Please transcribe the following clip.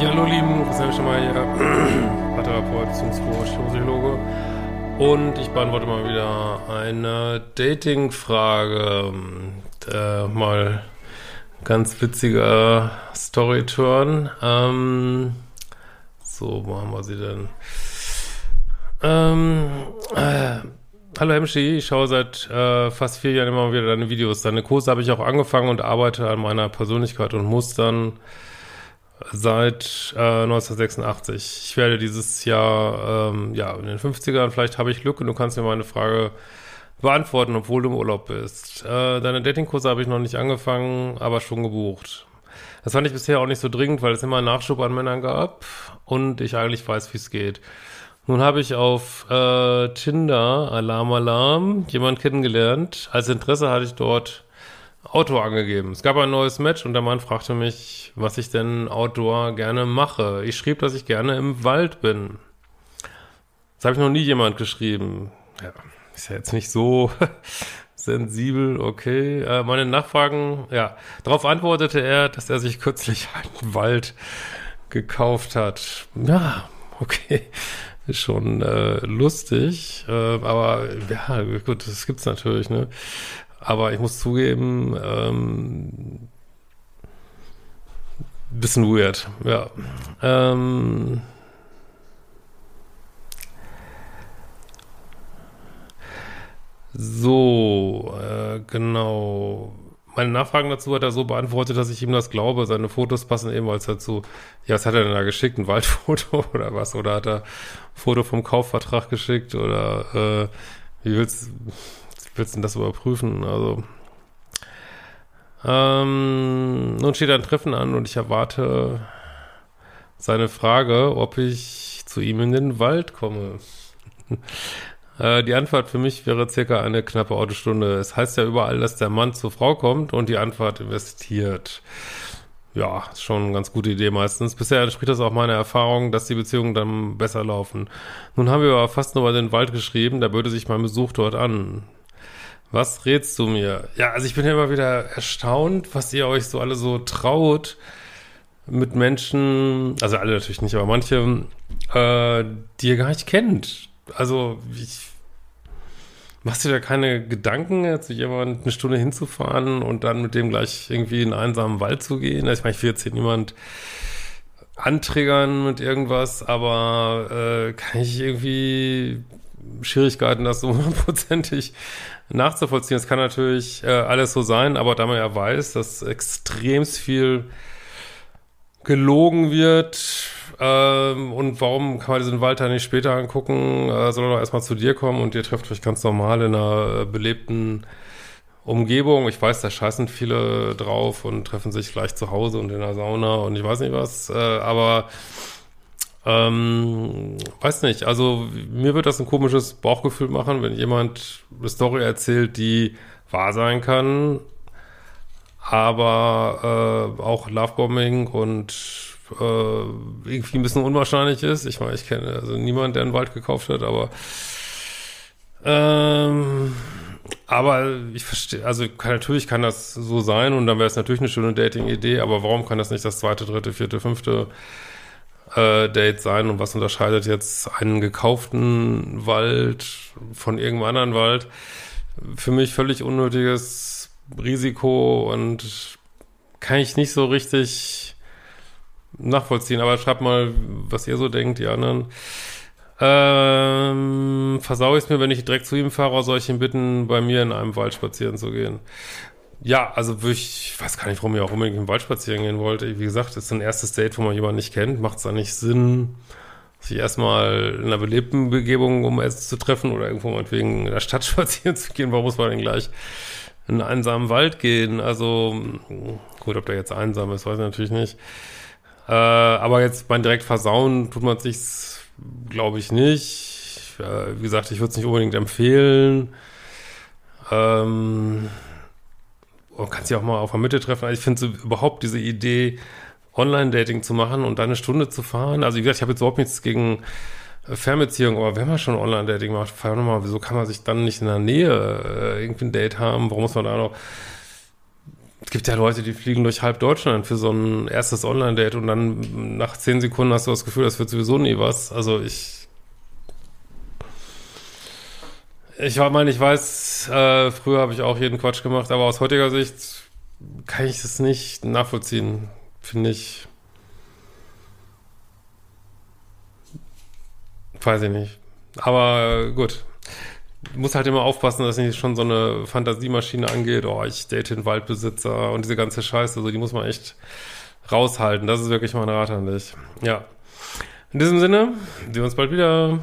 willkommen, Christian Schemmer hier, Paartherapeut, Beziehungscoach, Psychologe. Und ich beantworte mal wieder eine Dating-Frage. Äh, mal ganz witziger Story-Turn. Ähm, so, wo haben wir sie denn? Ähm, äh, Hallo Hemschi, ich schaue seit äh, fast vier Jahren immer wieder deine Videos. Deine Kurse habe ich auch angefangen und arbeite an meiner Persönlichkeit und Mustern seit äh, 1986. Ich werde dieses Jahr, ähm, ja, in den 50ern, vielleicht habe ich Glück und du kannst mir meine Frage beantworten, obwohl du im Urlaub bist. Äh, deine Datingkurse habe ich noch nicht angefangen, aber schon gebucht. Das fand ich bisher auch nicht so dringend, weil es immer Nachschub an Männern gab und ich eigentlich weiß, wie es geht. Nun habe ich auf äh, Tinder, Alarm Alarm, jemand kennengelernt. Als Interesse hatte ich dort Outdoor angegeben. Es gab ein neues Match und der Mann fragte mich, was ich denn Outdoor gerne mache. Ich schrieb, dass ich gerne im Wald bin. Das habe ich noch nie jemand geschrieben. Ja, ist ja jetzt nicht so sensibel, okay. Äh, meine Nachfragen, ja, darauf antwortete er, dass er sich kürzlich einen Wald gekauft hat. Ja, okay ist schon äh, lustig, äh, aber ja, gut, das gibt's natürlich, ne? Aber ich muss zugeben, ähm, bisschen weird, ja. Ähm, so, äh, genau meine Nachfragen dazu hat er so beantwortet, dass ich ihm das glaube. Seine Fotos passen ebenfalls dazu. Ja, was hat er denn da geschickt? Ein Waldfoto oder was? Oder hat er ein Foto vom Kaufvertrag geschickt? Oder äh, wie willst, willst du denn das überprüfen? Also ähm, nun steht ein Treffen an und ich erwarte seine Frage, ob ich zu ihm in den Wald komme. Äh, die Antwort für mich wäre circa eine knappe Autostunde. Es heißt ja überall, dass der Mann zur Frau kommt und die Antwort investiert. Ja, ist schon eine ganz gute Idee meistens. Bisher entspricht das auch meiner Erfahrung, dass die Beziehungen dann besser laufen. Nun haben wir aber fast nur über den Wald geschrieben, da böte sich mein Besuch dort an. Was rätst du mir? Ja, also ich bin ja immer wieder erstaunt, was ihr euch so alle so traut mit Menschen, also alle natürlich nicht, aber manche, äh, die ihr gar nicht kennt. Also ich Machst du dir keine Gedanken, zu jemandem eine Stunde hinzufahren und dann mit dem gleich irgendwie in einen einsamen Wald zu gehen? Ich meine, ich will jetzt hier niemand antriggern mit irgendwas, aber äh, kann ich irgendwie Schwierigkeiten, das so hundertprozentig nachzuvollziehen. Es kann natürlich äh, alles so sein, aber da man ja weiß, dass extremst viel gelogen wird, ähm, und warum kann man diesen Walter nicht später angucken? Äh, soll er doch erstmal zu dir kommen und ihr trefft euch ganz normal in einer äh, belebten Umgebung. Ich weiß, da scheißen viele drauf und treffen sich gleich zu Hause und in der Sauna und ich weiß nicht was, äh, aber ähm, weiß nicht, also mir wird das ein komisches Bauchgefühl machen, wenn jemand eine Story erzählt, die wahr sein kann, aber äh, auch Lovebombing und äh, irgendwie ein bisschen unwahrscheinlich ist. Ich meine, ich kenne also niemanden, der einen Wald gekauft hat, aber ähm, aber ich verstehe, also kann, natürlich kann das so sein und dann wäre es natürlich eine schöne Dating-Idee, aber warum kann das nicht das zweite, dritte, vierte, fünfte äh, Date sein und was unterscheidet jetzt einen gekauften Wald von irgendeinem anderen Wald? Für mich völlig unnötiges Risiko und kann ich nicht so richtig nachvollziehen, aber schreibt mal, was ihr so denkt, die anderen. Ähm, versau ich es mir, wenn ich direkt zu ihm fahre, soll ich ihn bitten, bei mir in einem Wald spazieren zu gehen? Ja, also ich weiß gar nicht, warum ihr auch unbedingt im Wald spazieren gehen wollt. Wie gesagt, das ist ein erstes Date, wo man jemanden nicht kennt. Macht es da nicht Sinn, sich erstmal in einer belebten Begebung, um Essen zu treffen oder irgendwo meinetwegen in der Stadt spazieren zu gehen? Warum muss man denn gleich in einen einsamen Wald gehen? Also, gut, ob der jetzt einsam ist, weiß ich natürlich nicht. Äh, aber jetzt beim direkt versauen tut man sich's, glaube ich, nicht. Äh, wie gesagt, ich würde es nicht unbedingt empfehlen. Ähm, man kann sich auch mal auf der Mitte treffen. Also ich finde so überhaupt diese Idee, Online-Dating zu machen und dann eine Stunde zu fahren. Also wie gesagt, ich habe jetzt überhaupt nichts gegen Fernbeziehung, aber wenn man schon Online-Dating macht, fahr doch mal, wieso kann man sich dann nicht in der Nähe äh, irgendwie ein Date haben? Warum muss man da noch es gibt ja Leute, die fliegen durch halb Deutschland für so ein erstes Online-Date und dann nach zehn Sekunden hast du das Gefühl, das wird sowieso nie was. Also ich. Ich meine, ich weiß, äh, früher habe ich auch jeden Quatsch gemacht, aber aus heutiger Sicht kann ich das nicht nachvollziehen. Finde ich. Weiß ich nicht. Aber gut. Muss halt immer aufpassen, dass nicht schon so eine Fantasiemaschine angeht. Oh, ich date den Waldbesitzer und diese ganze Scheiße. Also die muss man echt raushalten. Das ist wirklich mein Rat an dich. Ja. In diesem Sinne, sehen wir uns bald wieder.